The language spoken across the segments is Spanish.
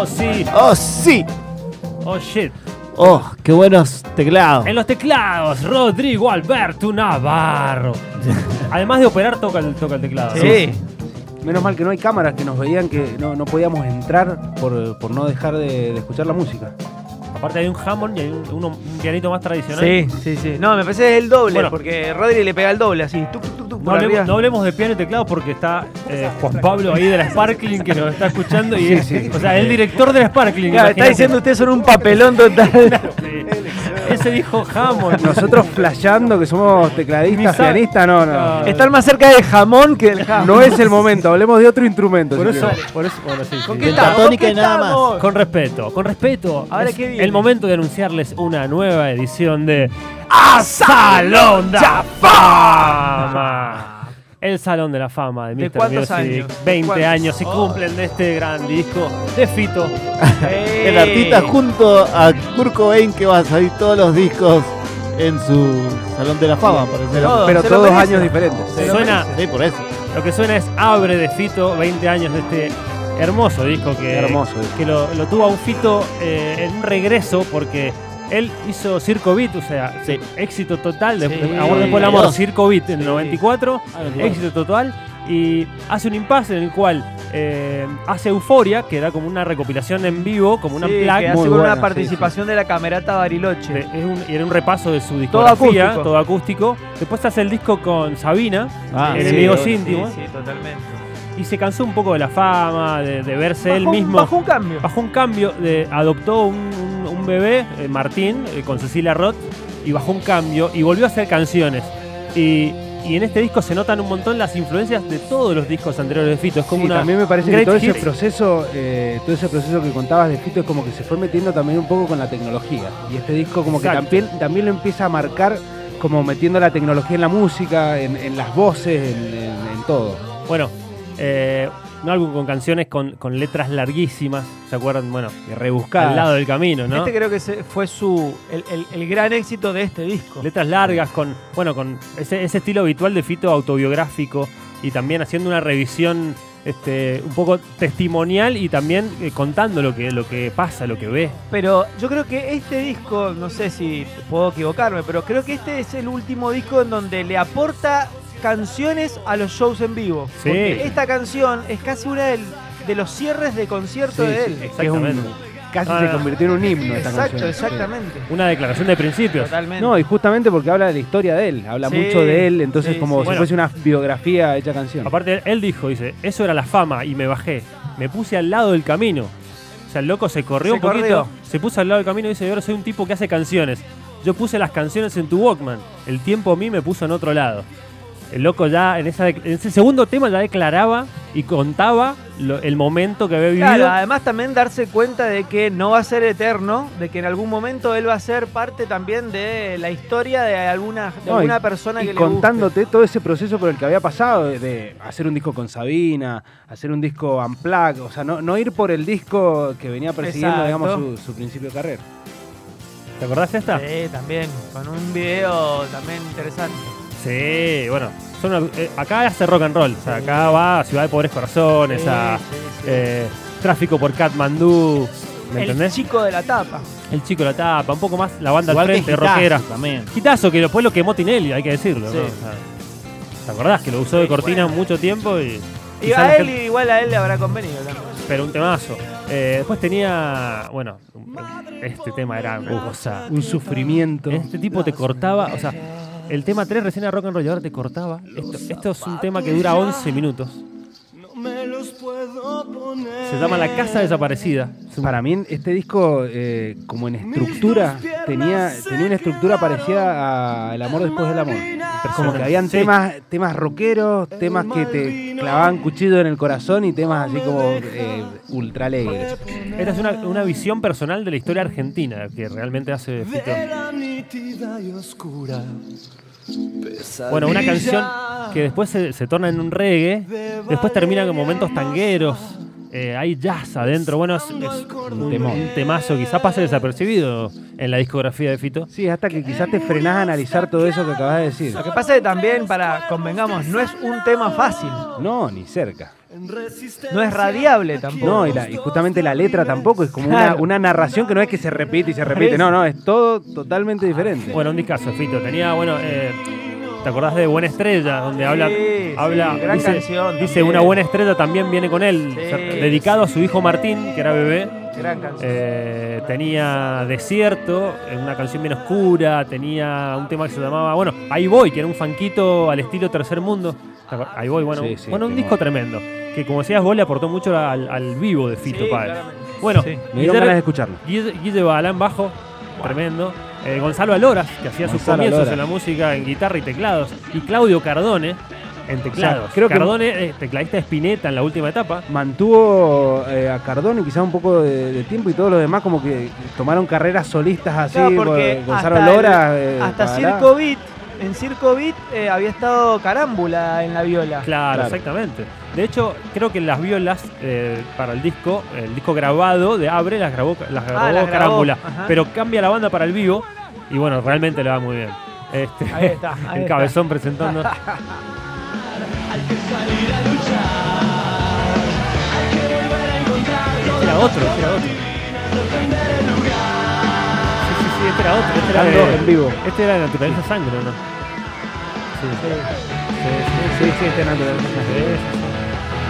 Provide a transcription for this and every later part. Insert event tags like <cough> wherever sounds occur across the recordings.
Oh, sí. ¡Oh, sí! Oh, shit. ¡Oh, qué buenos teclados! En los teclados, Rodrigo Alberto Navarro. Además de operar, toca el, toca el teclado. Sí. Menos mal que no hay cámaras que nos veían que no, no podíamos entrar por, por no dejar de, de escuchar la música. Aparte hay un Hammond y hay un, uno- un pianito más tradicional. Sí, sí, sí. No, me parece que es el doble, Bueno. porque Rodri le pega el doble así. Tuc, tuc, tuc, tuc, No hablemos, arriba. no hablemos de piano y teclado porque está eh, Juan Pablo ahí de la <laughs> Sparkling que nos está escuchando y es, o sea, el director de la Sparkling. Claro, está diciendo ustedes son un papelón total. Sí. Ese dijo Hammond. Nosotros flasheando que somos tecladistas, pianistas, no, no. No. Están más cerca del jamón que del jamón. No es el momento, hablemos de otro instrumento. Por si eso, por eso, bueno, sí, ¿Con sí. qué estamos? ¿Con qué y nada más. estamos? Con respeto, con respeto. Ahora, es ¿qué viene? el momento de anunciarles una nueva edición de A Salón de Fama. El Salón de la Fama de ¿De Mr. cuántos Music. años? 20 ¿Cuántos? años se cumplen de este gran disco de Fito. <laughs> El artista junto a Kurt Cobain que va a salir todos los discos en su Salón de la Fama, parece. Pero todos años diferentes. Se Suena, Sí, por eso. lo que suena es Abre de Fito, 20 años de este hermoso disco que, hermoso disco. que lo, lo tuvo a un Fito eh, en un regreso porque él hizo Circo Beat, o sea, Sí. éxito total, Sí. de Amor después del amor. Circo Beat en el Sí. 94, éxito total, y hace un impasse en el cual eh, hace Euforia, que era como una recopilación en vivo, como una Sí, placa. que hace muy con buena, una sí, participación de la camerata Bariloche. de- es un- y era un repaso de su Todo discografía, acústico. todo acústico. Después hace el disco con Sabina, Ah, Enemigos sí, íntimos. Sí, sí, totalmente. y se cansó un poco de la fama, de, de verse él Bajó un- mismo. Bajó un cambio. Bajó un cambio, de, adoptó un bebé, eh, Martín, eh, con Cecilia Roth, y bajó un cambio y volvió a hacer canciones. Y, y en este disco se notan un montón las influencias de todos los discos anteriores de Fito. Es como Sí, una. también me parece que todo ese proceso, eh, todo ese proceso que contabas de Fito es como que se fue metiendo también un poco con la tecnología. Y este disco como que también, también lo empieza a marcar como metiendo la tecnología en la música, en, en las voces, en, en- en todo. Bueno, eh, un álbum con canciones con, con letras larguísimas. ¿Se acuerdan? Bueno, Y rebuscada. al lado del camino, ¿no? Este creo que se- fue su el, el- el gran éxito de este disco. letras largas con bueno con ese, ese estilo habitual de Fito autobiográfico y también haciendo una revisión este un poco testimonial y también eh, contando lo que lo que pasa lo que ve Pero yo creo que este disco, no sé si puedo equivocarme, pero creo que este es el último disco en donde le aporta canciones a los shows en vivo. Sí. Porque esta canción es casi una del- de los cierres de concierto Sí, de él. Exactamente. casi Ah, se convirtió en un himno esta Exacto, canción. exactamente. una declaración de principios Totalmente. No, y justamente porque habla de la historia de él, habla Sí, mucho de él, entonces sí, como sí. si Bueno. fuese una biografía hecha canción. aparte él dijo dice eso era la fama y me bajé me puse al lado del camino o sea el loco se corrió Se un poquito corrió. se puso al lado del camino y dice yo ahora soy un tipo que hace canciones yo puse las canciones en tu Walkman el tiempo a mí me puso en otro lado El loco ya en, esa, en ese segundo tema ya declaraba y contaba lo- el momento que había vivido. Claro, además también darse cuenta de que no va a ser eterno, de que en algún momento él va a ser parte también de la historia de alguna, de No, alguna y- persona y que le guste. contándote todo ese proceso por el que había pasado, de, de hacer un disco con Sabina, hacer un disco unplugged, o sea, no, no ir por el disco que venía persiguiendo, Exacto. digamos, su, su principio de carrera. ¿Te acordás de esta? Sí, también, con un video también interesante. Sí, bueno. son una- eh, acá hace rock and roll. O sea, acá va a Ciudad de Pobres Corazones, a Sí, sí, sí. eh, Tráfico por Katmandú. ¿Me el entendés? chico de la tapa. El chico la tapa, un poco más la banda Igual al que frente, Gitazo rockera. también. Quitazo, que después lo quemó Tinelli, hay que decirlo. ¿no? Sí. O sea, ¿Te acordás que lo usó de cortina bueno. mucho tiempo? Y, a él, gente- igual a él le habrá convenido también. pero un temazo. Eh, después tenía, bueno, este tema era una cosa. Un sufrimiento. Este tipo te cortaba, o sea, el tema 3 recién era rock and roll y ahora te cortaba. Esto, esto es un tema que dura 11 minutos. Se llama La Casa Desaparecida. Para mí este disco, eh, como en estructura, tenía, tenía una estructura parecida a El amor después del amor. Como que habían Sí. temas, temas rockeros, temas que te clavaban cuchillo en el corazón y temas así como eh, ultra alegres. Esta es una, una visión personal de la historia argentina que realmente hace Fito. Bueno, una canción que después se, se torna en un reggae, después termina con momentos tangueros, eh, hay jazz adentro. Bueno, es, es un, temón. un temazo, quizá pase desapercibido en la discografía de Fito. Sí, hasta que quizás te frenás a analizar todo eso que acabas de decir. Lo que pasa es que también, para convengamos, no es un tema fácil. No, ni cerca. No es radiable tampoco. No, y, la- y justamente la letra tampoco es como una, Claro. una narración que no es que se repite y se repite, no, no, es todo totalmente diferente. Bueno, un discazo, Fito. Tenía, bueno, eh, ¿te acordás de Buena Estrella? Donde habla, sí, habla gran dice, canción dice también. una buena estrella también viene con él, Sí, o sea, dedicado a su hijo Martín, que era bebé. Gran canción. Eh, tenía Desierto, eh, una canción bien oscura, tenía un tema que se llamaba, bueno, Ahí voy, que era un fanquito al estilo Tercer Mundo. ¿Te acor- Ahí voy, bueno, Sí, un- sí, bueno un disco tremendo, que como decías vos le aportó mucho al, al vivo de Fito Sí, Páez. Bueno, Sí. Me dieron Guillermo- ganas de escucharlo. Guille, Guille Balán bajo, tremendo. Eh, Gonzalo Aloras, que hacía sus comienzos Aloras. en la música en guitarra y teclados. Y Claudio Cardone en teclados. creo que- Cardone, eh, tecladista de Spinetta en la última etapa. Mantuvo eh, a Cardone quizá un poco de, de tiempo y todos los demás como que tomaron carreras solistas así. Claro, porque por- Gonzalo hasta Lora. el- eh, hasta Circo Beat, en Circo Beat eh, había estado Carámbula en la viola. Claro, Claro. exactamente. De hecho, creo que las violas eh, para el disco, el disco grabado de Abre, las grabó, las grabó Ah, las grabó, Carámbula. ajá. Pero cambia la banda para el vivo y bueno, realmente le va muy bien. Este, Ahí está, <laughs> ahí el está. cabezón presentando. <laughs> Este era otro, este era otro. Sí, sí, sí, este era otro. Este era, de- en vivo. este era de Naturaleza Sangre, ¿o ¿no? Sí, sí, sí, Sí, sí, este Nando. sí, sí, sí.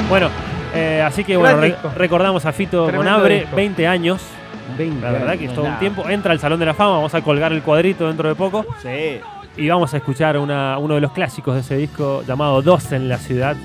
Bueno, eh, así que bueno, re- recordamos a Fito Tremendo Monabre, disco. 20 años. 20 La verdad años. que es todo un tiempo. Entra al Salón de la Fama, vamos a colgar el cuadrito dentro de poco. Sí. Y vamos a escuchar una- uno de los clásicos de ese disco llamado Dos en la Ciudad,